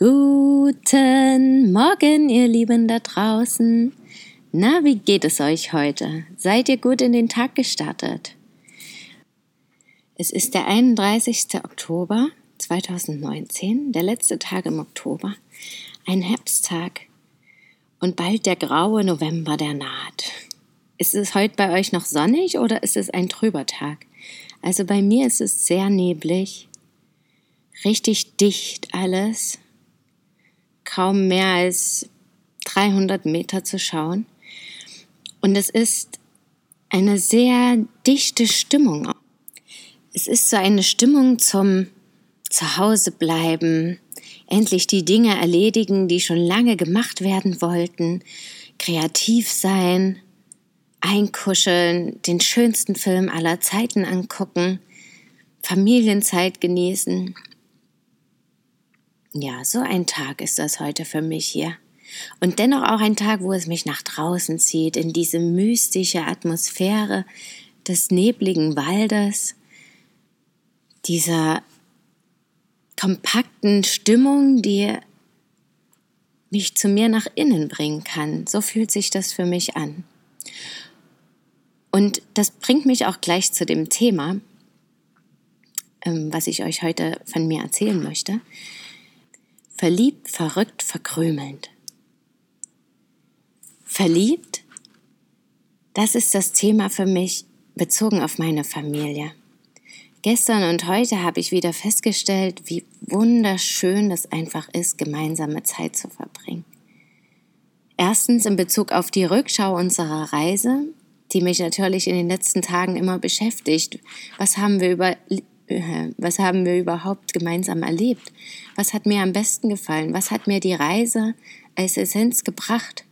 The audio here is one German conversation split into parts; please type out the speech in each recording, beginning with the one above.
Guten Morgen, ihr Lieben da draußen. Na, wie geht es euch heute? Seid ihr gut in den Tag gestartet? Es ist der 31. Oktober 2019, der letzte Tag im Oktober, ein Herbsttag und bald der graue November, der naht. Ist es heute bei euch noch sonnig oder ist es ein trüber Tag? Also bei mir ist es sehr neblig, richtig dicht alles kaum mehr als 300 Meter zu schauen. Und es ist eine sehr dichte Stimmung. Es ist so eine Stimmung zum Zuhause bleiben, endlich die Dinge erledigen, die schon lange gemacht werden wollten, kreativ sein, einkuscheln, den schönsten Film aller Zeiten angucken, Familienzeit genießen, ja, so ein Tag ist das heute für mich hier. Und dennoch auch ein Tag, wo es mich nach draußen zieht, in diese mystische Atmosphäre des nebligen Waldes, dieser kompakten Stimmung, die mich zu mir nach innen bringen kann. So fühlt sich das für mich an. Und das bringt mich auch gleich zu dem Thema, ähm, was ich euch heute von mir erzählen möchte. Verliebt, verrückt, verkrümelnd. Verliebt? Das ist das Thema für mich bezogen auf meine Familie. Gestern und heute habe ich wieder festgestellt, wie wunderschön es einfach ist, gemeinsame Zeit zu verbringen. Erstens in Bezug auf die Rückschau unserer Reise, die mich natürlich in den letzten Tagen immer beschäftigt. Was haben wir über was haben wir überhaupt gemeinsam erlebt? Was hat mir am besten gefallen? Was hat mir die Reise als Essenz gebracht?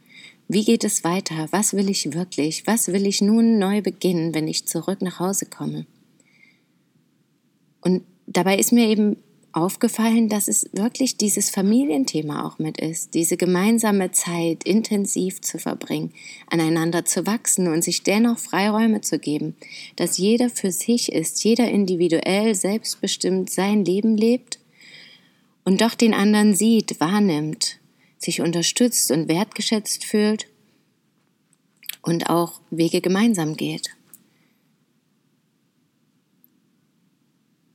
Wie geht es weiter? Was will ich wirklich? Was will ich nun neu beginnen, wenn ich zurück nach Hause komme? Und dabei ist mir eben aufgefallen, dass es wirklich dieses Familienthema auch mit ist, diese gemeinsame Zeit intensiv zu verbringen, aneinander zu wachsen und sich dennoch Freiräume zu geben, dass jeder für sich ist, jeder individuell selbstbestimmt sein Leben lebt und doch den anderen sieht, wahrnimmt, sich unterstützt und wertgeschätzt fühlt und auch Wege gemeinsam geht.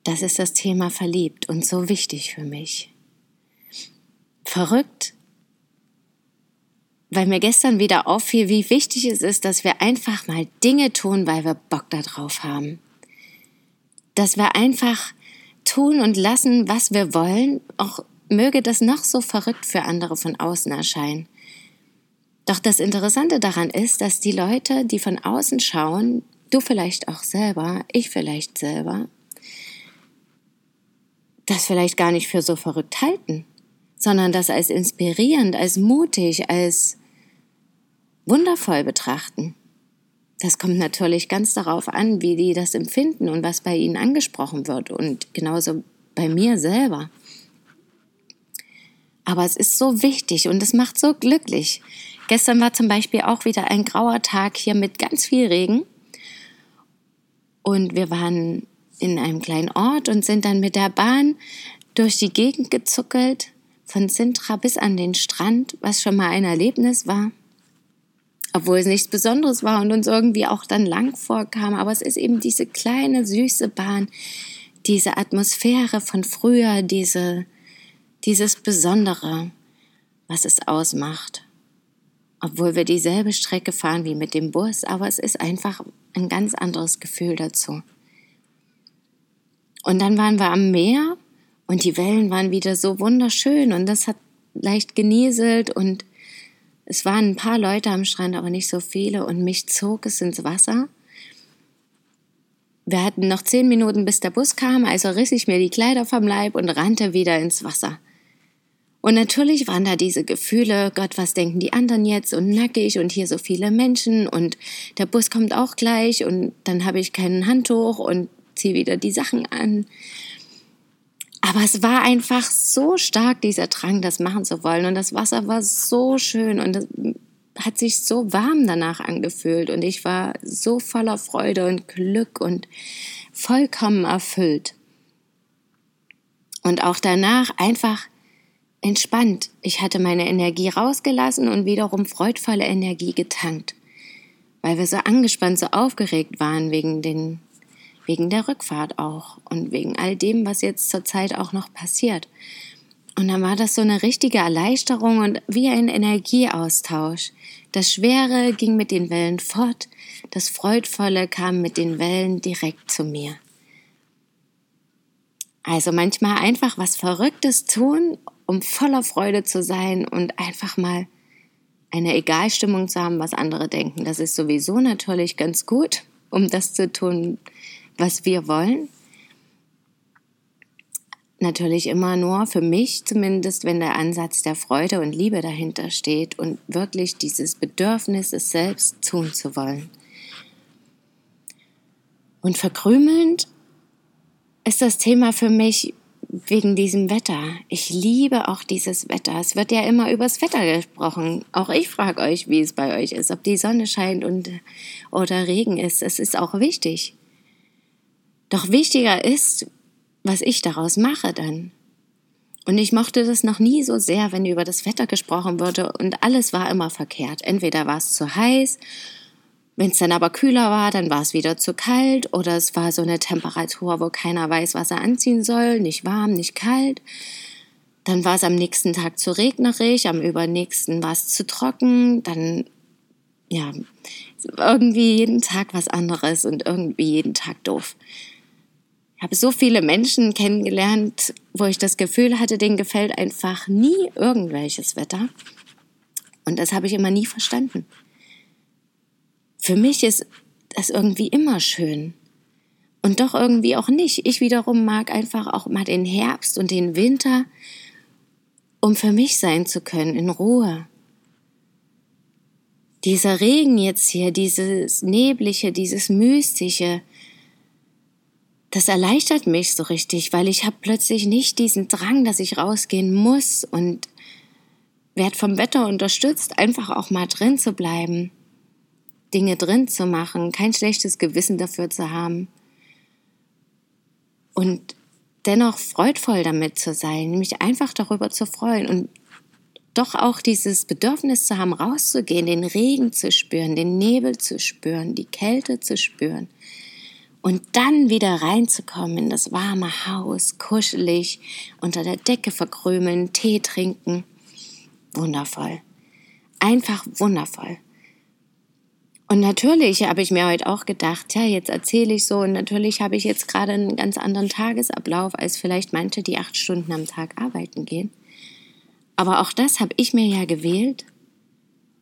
Das ist das Thema verliebt und so wichtig für mich. Verrückt, weil mir gestern wieder auffiel, wie wichtig es ist, dass wir einfach mal Dinge tun, weil wir Bock darauf haben. Dass wir einfach tun und lassen, was wir wollen, auch möge das noch so verrückt für andere von außen erscheinen. Doch das Interessante daran ist, dass die Leute, die von außen schauen, du vielleicht auch selber, ich vielleicht selber, das vielleicht gar nicht für so verrückt halten, sondern das als inspirierend, als mutig, als wundervoll betrachten. Das kommt natürlich ganz darauf an, wie die das empfinden und was bei ihnen angesprochen wird und genauso bei mir selber. Aber es ist so wichtig und es macht so glücklich. Gestern war zum Beispiel auch wieder ein grauer Tag hier mit ganz viel Regen. Und wir waren in einem kleinen Ort und sind dann mit der Bahn durch die Gegend gezuckelt, von Sintra bis an den Strand, was schon mal ein Erlebnis war. Obwohl es nichts Besonderes war und uns irgendwie auch dann lang vorkam, aber es ist eben diese kleine, süße Bahn, diese Atmosphäre von früher, diese, dieses Besondere, was es ausmacht. Obwohl wir dieselbe Strecke fahren wie mit dem Bus, aber es ist einfach ein ganz anderes Gefühl dazu. Und dann waren wir am Meer und die Wellen waren wieder so wunderschön und das hat leicht genieselt und es waren ein paar Leute am Strand, aber nicht so viele und mich zog es ins Wasser. Wir hatten noch zehn Minuten, bis der Bus kam, also riss ich mir die Kleider vom Leib und rannte wieder ins Wasser. Und natürlich waren da diese Gefühle, Gott, was denken die anderen jetzt und nackig und hier so viele Menschen und der Bus kommt auch gleich und dann habe ich kein Handtuch und ziehe wieder die Sachen an. Aber es war einfach so stark, dieser Drang, das machen zu wollen. Und das Wasser war so schön und es hat sich so warm danach angefühlt. Und ich war so voller Freude und Glück und vollkommen erfüllt. Und auch danach einfach entspannt. Ich hatte meine Energie rausgelassen und wiederum freudvolle Energie getankt, weil wir so angespannt, so aufgeregt waren wegen den wegen der Rückfahrt auch und wegen all dem, was jetzt zurzeit auch noch passiert. Und dann war das so eine richtige Erleichterung und wie ein Energieaustausch. Das Schwere ging mit den Wellen fort, das Freudvolle kam mit den Wellen direkt zu mir. Also manchmal einfach was Verrücktes tun, um voller Freude zu sein und einfach mal eine Egalstimmung zu haben, was andere denken. Das ist sowieso natürlich ganz gut, um das zu tun, was wir wollen. Natürlich immer nur für mich zumindest, wenn der Ansatz der Freude und Liebe dahinter steht und wirklich dieses Bedürfnis, es selbst tun zu wollen. Und verkrümelnd ist das Thema für mich wegen diesem Wetter. Ich liebe auch dieses Wetter. Es wird ja immer übers Wetter gesprochen. Auch ich frage euch, wie es bei euch ist, ob die Sonne scheint und oder Regen ist. Es ist auch wichtig. Doch wichtiger ist, was ich daraus mache dann. Und ich mochte das noch nie so sehr, wenn über das Wetter gesprochen wurde und alles war immer verkehrt. Entweder war es zu heiß, wenn es dann aber kühler war, dann war es wieder zu kalt oder es war so eine Temperatur, wo keiner weiß, was er anziehen soll, nicht warm, nicht kalt. Dann war es am nächsten Tag zu regnerig, am übernächsten war es zu trocken, dann ja, irgendwie jeden Tag was anderes und irgendwie jeden Tag doof habe so viele Menschen kennengelernt, wo ich das Gefühl hatte, denen gefällt einfach nie irgendwelches Wetter. Und das habe ich immer nie verstanden. Für mich ist das irgendwie immer schön. Und doch irgendwie auch nicht. Ich wiederum mag einfach auch mal den Herbst und den Winter, um für mich sein zu können, in Ruhe. Dieser Regen jetzt hier, dieses Nebliche, dieses Mystische, das erleichtert mich so richtig, weil ich habe plötzlich nicht diesen Drang, dass ich rausgehen muss und werde vom Wetter unterstützt, einfach auch mal drin zu bleiben, Dinge drin zu machen, kein schlechtes Gewissen dafür zu haben und dennoch freudvoll damit zu sein, mich einfach darüber zu freuen und doch auch dieses Bedürfnis zu haben, rauszugehen, den Regen zu spüren, den Nebel zu spüren, die Kälte zu spüren und dann wieder reinzukommen in das warme Haus, kuschelig, unter der Decke verkrümeln, Tee trinken. Wundervoll. Einfach wundervoll. Und natürlich habe ich mir heute auch gedacht, ja, jetzt erzähle ich so und natürlich habe ich jetzt gerade einen ganz anderen Tagesablauf als vielleicht manche, die acht Stunden am Tag arbeiten gehen. Aber auch das habe ich mir ja gewählt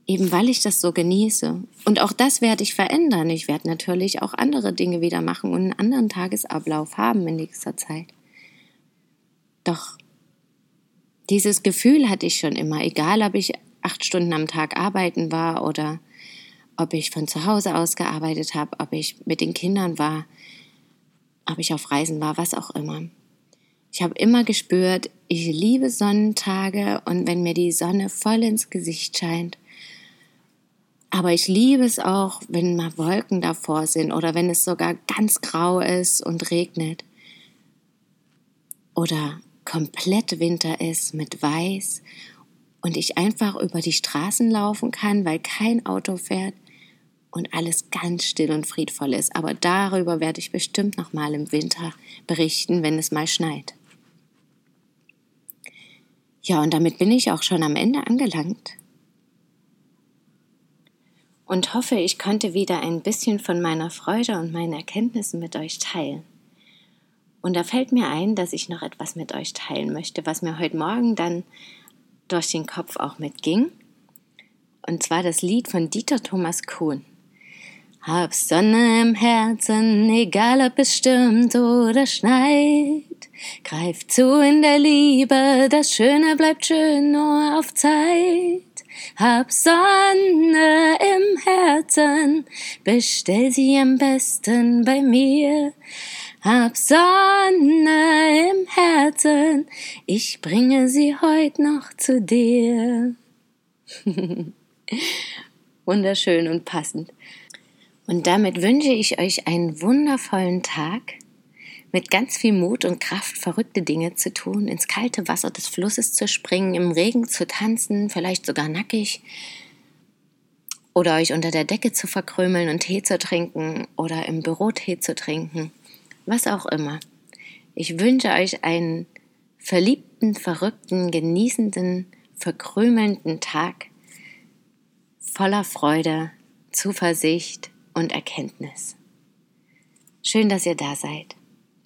eben weil ich das so genieße. Und auch das werde ich verändern. Ich werde natürlich auch andere Dinge wieder machen und einen anderen Tagesablauf haben in nächster Zeit. Doch dieses Gefühl hatte ich schon immer, egal ob ich acht Stunden am Tag arbeiten war oder ob ich von zu Hause aus gearbeitet habe, ob ich mit den Kindern war, ob ich auf Reisen war, was auch immer. Ich habe immer gespürt, ich liebe Sonnentage und wenn mir die Sonne voll ins Gesicht scheint aber ich liebe es auch, wenn mal Wolken davor sind oder wenn es sogar ganz grau ist und regnet. Oder komplett Winter ist mit Weiß und ich einfach über die Straßen laufen kann, weil kein Auto fährt und alles ganz still und friedvoll ist. Aber darüber werde ich bestimmt noch mal im Winter berichten, wenn es mal schneit. Ja, und damit bin ich auch schon am Ende angelangt und hoffe, ich konnte wieder ein bisschen von meiner Freude und meinen Erkenntnissen mit euch teilen. Und da fällt mir ein, dass ich noch etwas mit euch teilen möchte, was mir heute Morgen dann durch den Kopf auch mitging. Und zwar das Lied von Dieter Thomas Kuhn. Hab Sonne im Herzen, egal ob es stürmt oder schneit. Greif zu in der Liebe, das Schöne bleibt schön nur auf Zeit. Hab Sonne im Herzen, bestell sie am besten bei mir. Hab Sonne im Herzen, ich bringe sie heut noch zu dir. Wunderschön und passend. Und damit wünsche ich euch einen wundervollen Tag mit ganz viel Mut und Kraft verrückte Dinge zu tun, ins kalte Wasser des Flusses zu springen, im Regen zu tanzen, vielleicht sogar nackig, oder euch unter der Decke zu verkrümeln und Tee zu trinken oder im Büro Tee zu trinken, was auch immer. Ich wünsche euch einen verliebten, verrückten, genießenden, verkrümelnden Tag voller Freude, Zuversicht, und Erkenntnis. Schön, dass ihr da seid.